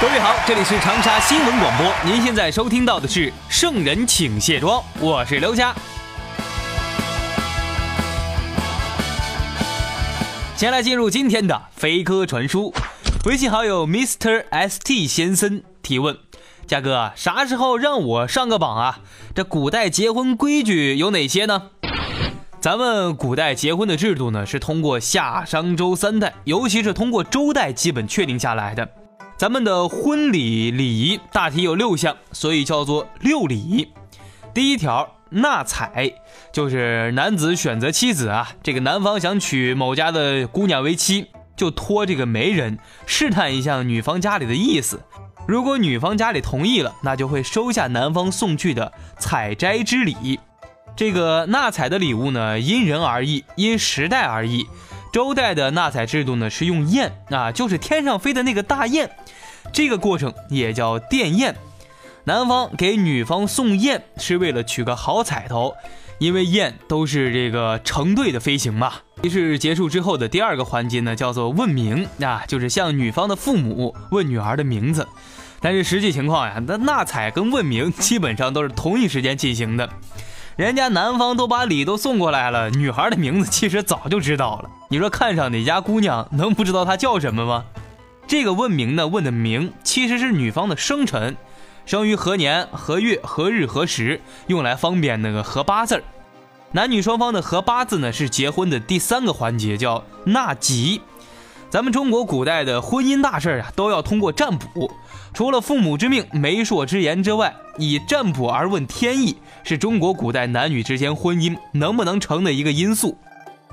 各位好，这里是长沙新闻广播，您现在收听到的是《圣人请卸妆》，我是刘佳。先来进入今天的飞鸽传书，微信好友 Mr ST 先生提问：嘉哥，啥时候让我上个榜啊？这古代结婚规矩有哪些呢？咱们古代结婚的制度呢，是通过夏商周三代，尤其是通过周代基本确定下来的。咱们的婚礼礼仪大体有六项，所以叫做六礼。第一条纳采，就是男子选择妻子啊，这个男方想娶某家的姑娘为妻，就托这个媒人试探一下女方家里的意思。如果女方家里同意了，那就会收下男方送去的采摘之礼。这个纳采的礼物呢，因人而异，因时代而异。周代的纳采制度呢，是用雁啊，就是天上飞的那个大雁，这个过程也叫奠雁。男方给女方送雁是为了取个好彩头，因为雁都是这个成对的飞行嘛。仪式结束之后的第二个环节呢，叫做问名啊，就是向女方的父母问女儿的名字。但是实际情况呀，那纳采跟问名基本上都是同一时间进行的。人家男方都把礼都送过来了，女孩的名字其实早就知道了。你说看上哪家姑娘，能不知道她叫什么吗？这个问名呢，问的名其实是女方的生辰，生于何年何月何日何时，用来方便那个合八字儿。男女双方的合八字呢，是结婚的第三个环节，叫纳吉。咱们中国古代的婚姻大事啊，都要通过占卜。除了父母之命、媒妁之言之外，以占卜而问天意，是中国古代男女之间婚姻能不能成的一个因素。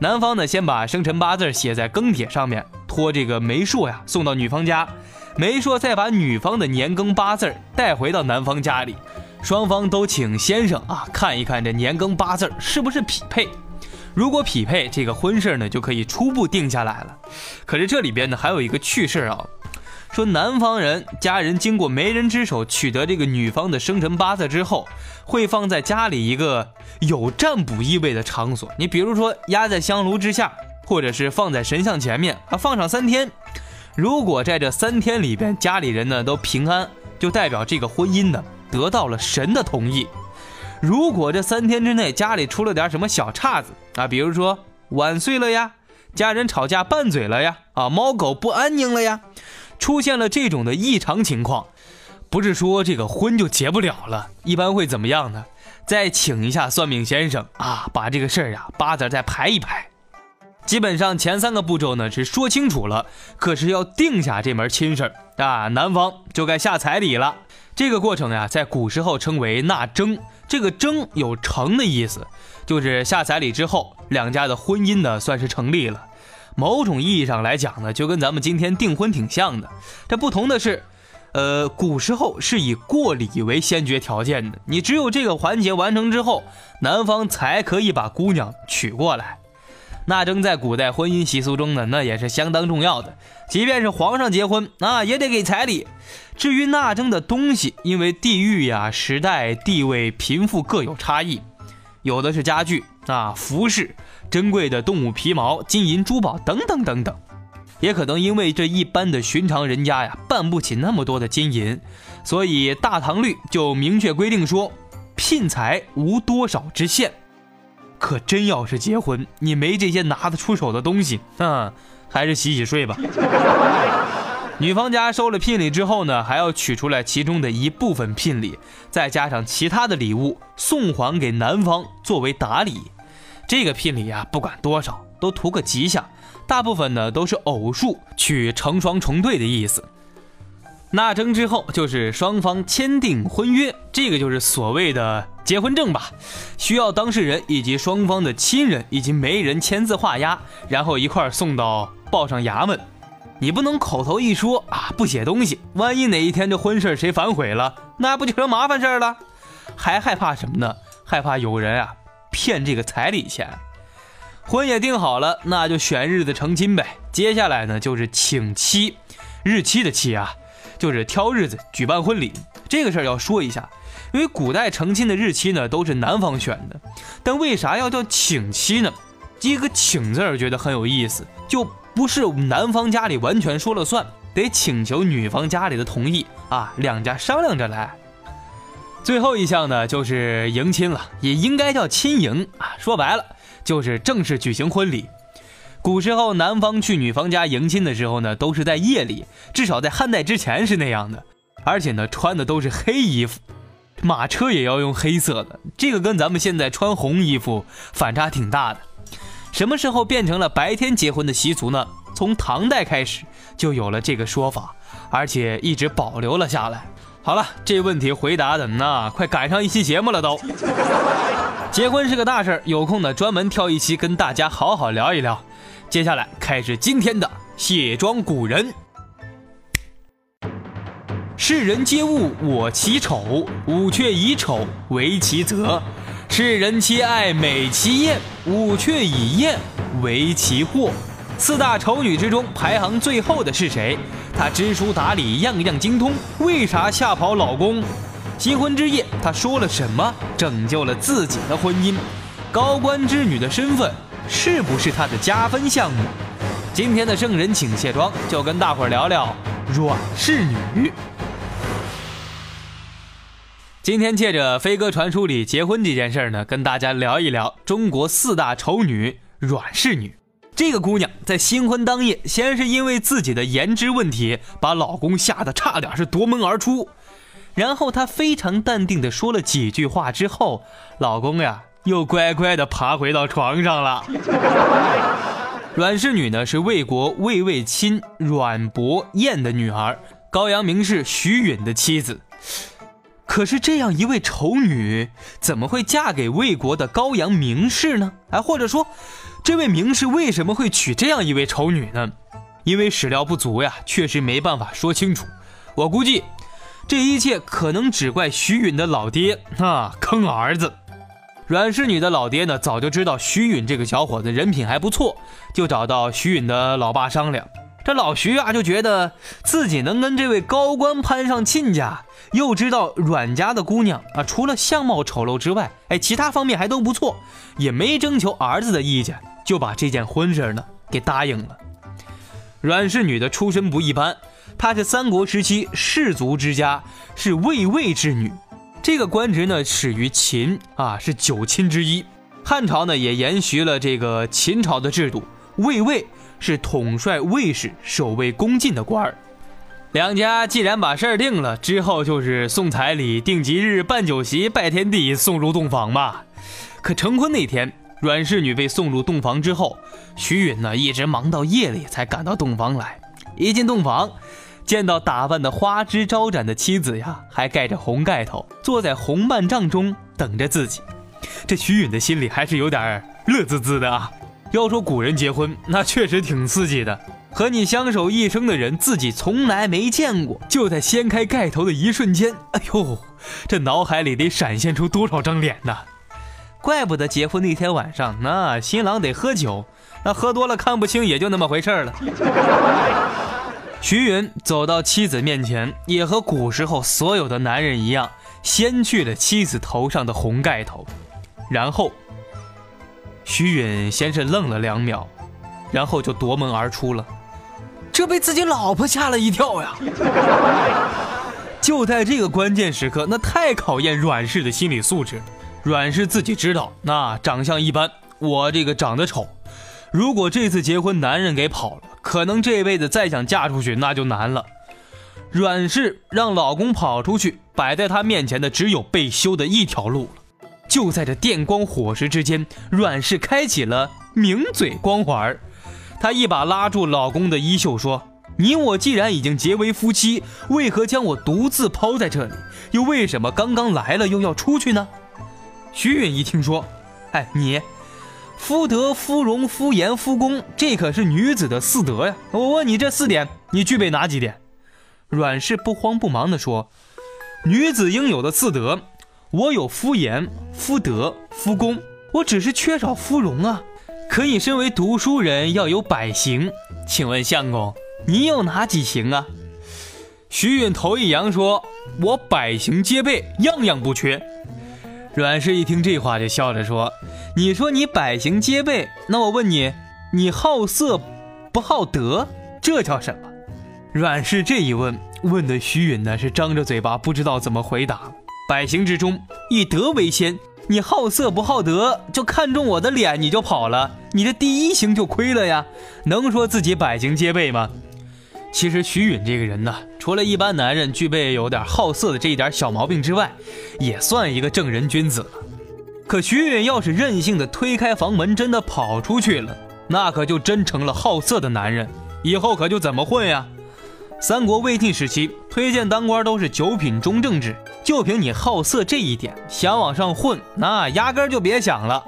男方呢，先把生辰八字写在庚帖上面，托这个媒妁呀送到女方家，媒妁再把女方的年庚八字带回到男方家里，双方都请先生啊看一看这年庚八字是不是匹配。如果匹配，这个婚事呢就可以初步定下来了。可是这里边呢还有一个趣事啊，说男方人家人经过媒人之手取得这个女方的生辰八字之后，会放在家里一个有占卜意味的场所。你比如说压在香炉之下，或者是放在神像前面啊，放上三天。如果在这三天里边家里人呢都平安，就代表这个婚姻呢得到了神的同意。如果这三天之内家里出了点什么小岔子啊，比如说碗碎了呀，家人吵架拌嘴了呀，啊，猫狗不安宁了呀，出现了这种的异常情况，不是说这个婚就结不了了，一般会怎么样呢？再请一下算命先生啊，把这个事儿啊八字再排一排。基本上前三个步骤呢是说清楚了，可是要定下这门亲事儿啊，男方就该下彩礼了。这个过程呀，在古时候称为纳征。这个征有成的意思，就是下彩礼之后，两家的婚姻呢算是成立了。某种意义上来讲呢，就跟咱们今天订婚挺像的。这不同的是，呃，古时候是以过礼为先决条件的，你只有这个环节完成之后，男方才可以把姑娘娶过来。纳征在古代婚姻习俗中呢，那也是相当重要的。即便是皇上结婚啊，也得给彩礼。至于纳征的东西，因为地域呀、时代、地位、贫富各有差异，有的是家具啊、服饰、珍贵的动物皮毛、金银珠宝等等等等，也可能因为这一般的寻常人家呀，办不起那么多的金银，所以《大唐律》就明确规定说，聘财无多少之限。可真要是结婚，你没这些拿得出手的东西，嗯，还是洗洗睡吧。女方家收了聘礼之后呢，还要取出来其中的一部分聘礼，再加上其他的礼物送还给男方作为打理。这个聘礼啊，不管多少，都图个吉祥。大部分呢都是偶数，取成双成对的意思。纳征之后就是双方签订婚约，这个就是所谓的结婚证吧，需要当事人以及双方的亲人以及媒人签字画押，然后一块送到报上衙门。你不能口头一说啊，不写东西，万一哪一天这婚事谁反悔了，那不就成麻烦事了？还害怕什么呢？害怕有人啊骗这个彩礼钱。婚也定好了，那就选日子成亲呗。接下来呢，就是请期，日期的期啊。就是挑日子举办婚礼，这个事儿要说一下，因为古代成亲的日期呢都是男方选的，但为啥要叫请期呢？这个请字儿觉得很有意思，就不是男方家里完全说了算，得请求女方家里的同意啊，两家商量着来。最后一项呢就是迎亲了，也应该叫亲迎啊，说白了就是正式举行婚礼。古时候，男方去女方家迎亲的时候呢，都是在夜里，至少在汉代之前是那样的，而且呢，穿的都是黑衣服，马车也要用黑色的，这个跟咱们现在穿红衣服反差挺大的。什么时候变成了白天结婚的习俗呢？从唐代开始就有了这个说法，而且一直保留了下来。好了，这问题回答的那快赶上一期节目了都。结婚是个大事儿有空呢专门挑一期跟大家好好聊一聊。接下来开始今天的卸妆古人。世人皆恶我其丑，吾却以丑为其泽；世人皆爱美其艳，吾却以艳为其祸。四大丑女之中排行最后的是谁？她知书达理，样样精通，为啥吓跑老公？新婚之夜，她说了什么拯救了自己的婚姻？高官之女的身份。是不是她的加分项目？今天的圣人请卸妆，就跟大伙儿聊聊阮氏女。今天借着飞鸽传书里结婚这件事儿呢，跟大家聊一聊中国四大丑女阮氏女。这个姑娘在新婚当夜，先是因为自己的颜值问题，把老公吓得差点是夺门而出，然后她非常淡定的说了几句话之后，老公呀。又乖乖地爬回到床上了。阮氏女呢，是魏国魏魏亲阮伯彦的女儿，高阳名士徐允的妻子。可是这样一位丑女，怎么会嫁给魏国的高阳名士呢？哎，或者说，这位名士为什么会娶这样一位丑女呢？因为史料不足呀，确实没办法说清楚。我估计，这一切可能只怪徐允的老爹啊，坑儿子。阮氏女的老爹呢，早就知道徐允这个小伙子人品还不错，就找到徐允的老爸商量。这老徐啊，就觉得自己能跟这位高官攀上亲家，又知道阮家的姑娘啊，除了相貌丑陋之外，哎，其他方面还都不错，也没征求儿子的意见，就把这件婚事呢给答应了。阮氏女的出身不一般，她是三国时期士族之家，是魏魏之女。这个官职呢，始于秦啊，是九卿之一。汉朝呢，也延续了这个秦朝的制度，卫尉是统帅卫士、守卫宫禁的官儿。两家既然把事儿定了，之后就是送彩礼、定吉日、办酒席、拜天地、送入洞房吧。可成婚那天，阮氏女被送入洞房之后，徐允呢，一直忙到夜里才赶到洞房来。一进洞房。见到打扮的花枝招展的妻子呀，还盖着红盖头，坐在红幔帐中等着自己。这徐允的心里还是有点乐滋滋的啊。要说古人结婚，那确实挺刺激的。和你相守一生的人，自己从来没见过，就在掀开盖头的一瞬间，哎呦，这脑海里得闪现出多少张脸呐！怪不得结婚那天晚上，那新郎得喝酒，那喝多了看不清，也就那么回事了。徐云走到妻子面前，也和古时候所有的男人一样，掀去了妻子头上的红盖头，然后，徐允先是愣了两秒，然后就夺门而出了，这被自己老婆吓了一跳呀！就在这个关键时刻，那太考验阮氏的心理素质。阮氏自己知道，那长相一般，我这个长得丑。如果这次结婚男人给跑了，可能这辈子再想嫁出去那就难了。阮氏让老公跑出去，摆在她面前的只有被休的一条路了。就在这电光火石之间，阮氏开启了抿嘴光环她一把拉住老公的衣袖说：“你我既然已经结为夫妻，为何将我独自抛在这里？又为什么刚刚来了又要出去呢？徐允一听说，哎，你夫德、夫荣、夫言、夫功，这可是女子的四德呀！我问你这四点，你具备哪几点？阮氏不慌不忙地说：“女子应有的四德，我有夫严、夫德、夫功，我只是缺少夫荣啊。可你身为读书人，要有百行，请问相公，你有哪几行啊？”徐允头一扬说：“我百行皆备，样样不缺。”阮氏一听这话，就笑着说：“你说你百行皆备，那我问你，你好色不好德，这叫什么？”阮氏这一问，问的徐允呢是张着嘴巴，不知道怎么回答。百行之中，以德为先。你好色不好德，就看中我的脸你就跑了，你这第一行就亏了呀！能说自己百行皆备吗？其实徐允这个人呢，除了一般男人具备有点好色的这一点小毛病之外，也算一个正人君子了。可徐允要是任性的推开房门，真的跑出去了，那可就真成了好色的男人，以后可就怎么混呀？三国魏晋时期，推荐当官都是九品中正制，就凭你好色这一点，想往上混，那压根就别想了。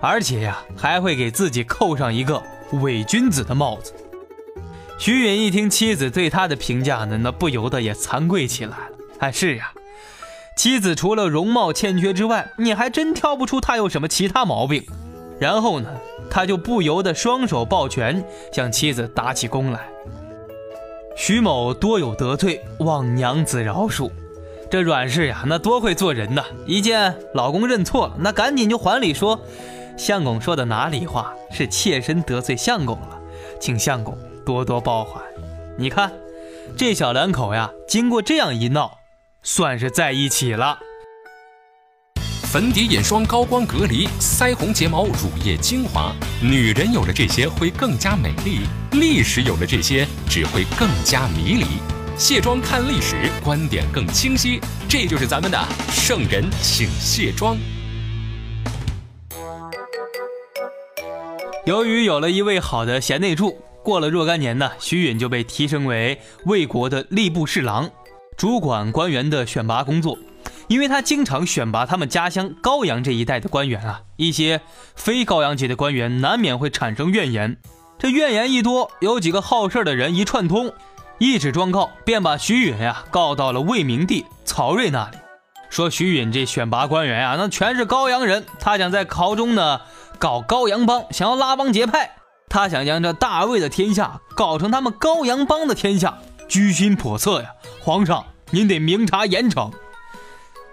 而且呀，还会给自己扣上一个伪君子的帽子。徐允一听妻子对他的评价呢，那不由得也惭愧起来了。哎，是呀，妻子除了容貌欠缺之外，你还真挑不出她有什么其他毛病。然后呢，他就不由得双手抱拳，向妻子打起工来。徐某多有得罪，望娘子饶恕。这阮氏呀，那多会做人呐！一见老公认错了，那赶紧就还礼说：“相公说的哪里话？是妾身得罪相公了，请相公多多包涵。”你看，这小两口呀，经过这样一闹，算是在一起了。粉底、眼霜、高光隔离、腮红、睫毛、乳液、精华，女人有了这些会更加美丽；历史有了这些只会更加迷离。卸妆看历史，观点更清晰。这就是咱们的圣人请卸妆。由于有了一位好的贤内助，过了若干年呢，徐允就被提升为魏国的吏部侍郎，主管官员的选拔工作。因为他经常选拔他们家乡高阳这一带的官员啊，一些非高阳籍的官员难免会产生怨言。这怨言一多，有几个好事的人一串通，一纸状告便把徐允呀告到了魏明帝曹睿那里，说徐允这选拔官员啊，那全是高阳人，他想在朝中呢搞高阳帮，想要拉帮结派，他想将这大魏的天下搞成他们高阳帮的天下，居心叵测呀！皇上，您得明察严惩。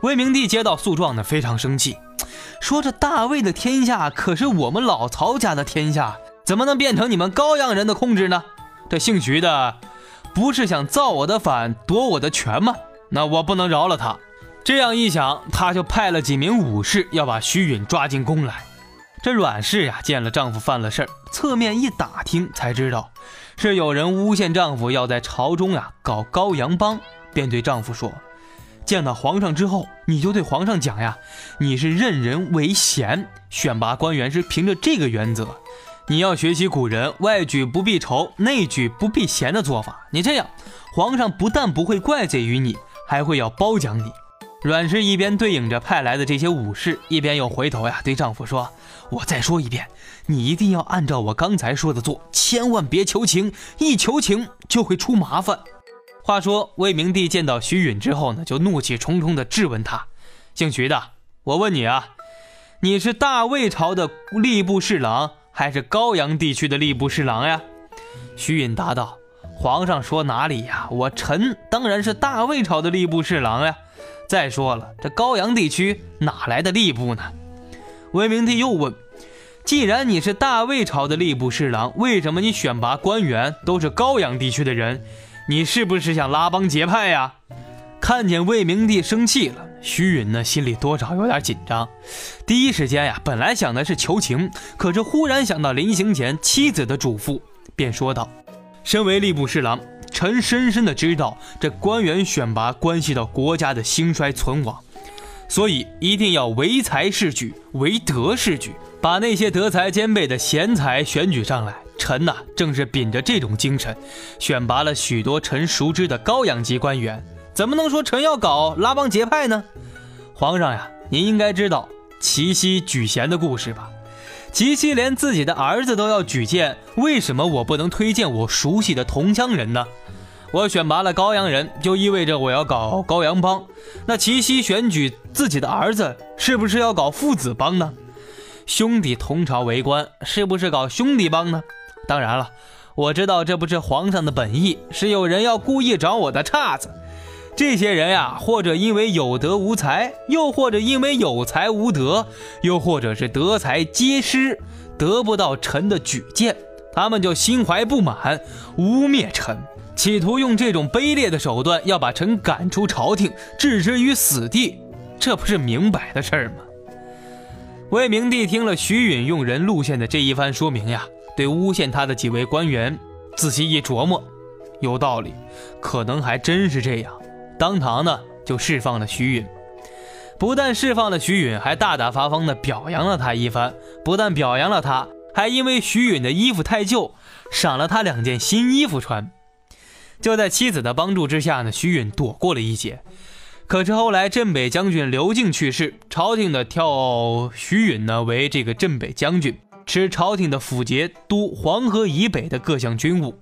魏明帝接到诉状呢，非常生气，说：“这大魏的天下可是我们老曹家的天下，怎么能变成你们高阳人的控制呢？这姓徐的，不是想造我的反，夺我的权吗？那我不能饶了他。”这样一想，他就派了几名武士要把徐允抓进宫来。这阮氏呀，见了丈夫犯了事儿，侧面一打听，才知道是有人诬陷丈夫要在朝中呀搞高阳帮，便对丈夫说。见到皇上之后，你就对皇上讲呀，你是任人唯贤，选拔官员是凭着这个原则。你要学习古人“外举不避仇，内举不避嫌”的做法。你这样，皇上不但不会怪罪于你，还会要褒奖你。阮氏一边对应着派来的这些武士，一边又回头呀对丈夫说：“我再说一遍，你一定要按照我刚才说的做，千万别求情，一求情就会出麻烦。”话说魏明帝见到徐允之后呢，就怒气冲冲地质问他：“姓徐的，我问你啊，你是大魏朝的吏部侍郎，还是高阳地区的吏部侍郎呀？”徐允答道：“皇上说哪里呀？我臣当然是大魏朝的吏部侍郎呀。再说了，这高阳地区哪来的吏部呢？”魏明帝又问：“既然你是大魏朝的吏部侍郎，为什么你选拔官员都是高阳地区的人？”你是不是想拉帮结派呀？看见魏明帝生气了，徐允呢心里多少有点紧张。第一时间呀，本来想的是求情，可是忽然想到临行前妻子的嘱咐，便说道：“身为吏部侍郎，臣深深的知道这官员选拔关系到国家的兴衰存亡，所以一定要唯才是举，唯德是举，把那些德才兼备的贤才选举上来。”臣呐，正是秉着这种精神，选拔了许多臣熟知的高阳级官员。怎么能说臣要搞拉帮结派呢？皇上呀，您应该知道齐熙举贤的故事吧？齐熙连自己的儿子都要举荐，为什么我不能推荐我熟悉的同乡人呢？我选拔了高阳人，就意味着我要搞高阳帮。那齐熙选举自己的儿子，是不是要搞父子帮呢？兄弟同朝为官，是不是搞兄弟帮呢？当然了，我知道这不是皇上的本意，是有人要故意找我的岔子。这些人呀，或者因为有德无才，又或者因为有才无德，又或者是德才皆失，得不到臣的举荐，他们就心怀不满，污蔑臣，企图用这种卑劣的手段要把臣赶出朝廷，置之于死地。这不是明摆的事儿吗？魏明帝听了徐允用人路线的这一番说明呀，对诬陷他的几位官员仔细一琢磨，有道理，可能还真是这样。当堂呢就释放了徐允，不但释放了徐允，还大大方方的表扬了他一番。不但表扬了他，还因为徐允的衣服太旧，赏了他两件新衣服穿。就在妻子的帮助之下呢，徐允躲过了一劫。可是后来镇北将军刘敬去世，朝廷的调徐允呢为这个镇北将军，持朝廷的府节督黄河以北的各项军务。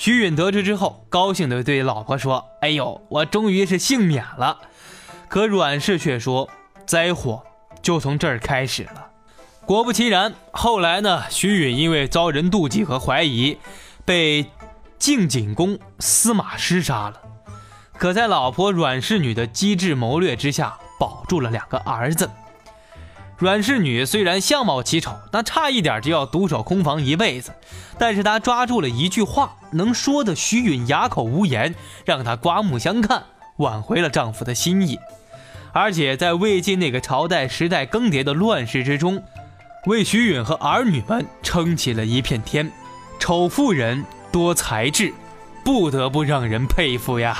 徐允得知之后，高兴地对老婆说：“哎呦，我终于是幸免了。”可阮氏却说：“灾祸就从这儿开始了。”果不其然，后来呢，徐允因为遭人妒忌和怀疑，被晋景公司马师杀了。可在老婆阮氏女的机智谋略之下，保住了两个儿子。阮氏女虽然相貌奇丑，那差一点就要独守空房一辈子，但是她抓住了一句话，能说的徐允哑口无言，让她刮目相看，挽回了丈夫的心意。而且在魏晋那个朝代时代更迭的乱世之中，为徐允和儿女们撑起了一片天。丑妇人多才智，不得不让人佩服呀。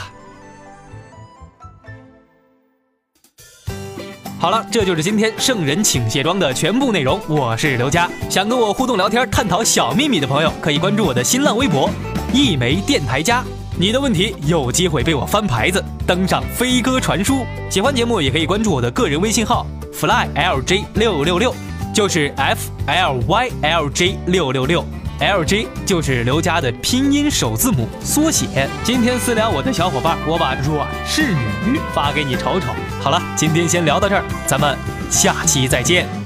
好了，这就是今天圣人请卸妆的全部内容。我是刘佳，想跟我互动聊天、探讨小秘密的朋友，可以关注我的新浪微博“一枚电台家”。你的问题有机会被我翻牌子，登上飞鸽传书。喜欢节目也可以关注我的个人微信号 “flylj 六六六”，就是 f l y l j 六六六。L J 就是刘佳的拼音首字母缩写。今天私聊我的小伙伴，我把阮氏女发给你瞅瞅。好了，今天先聊到这儿，咱们下期再见。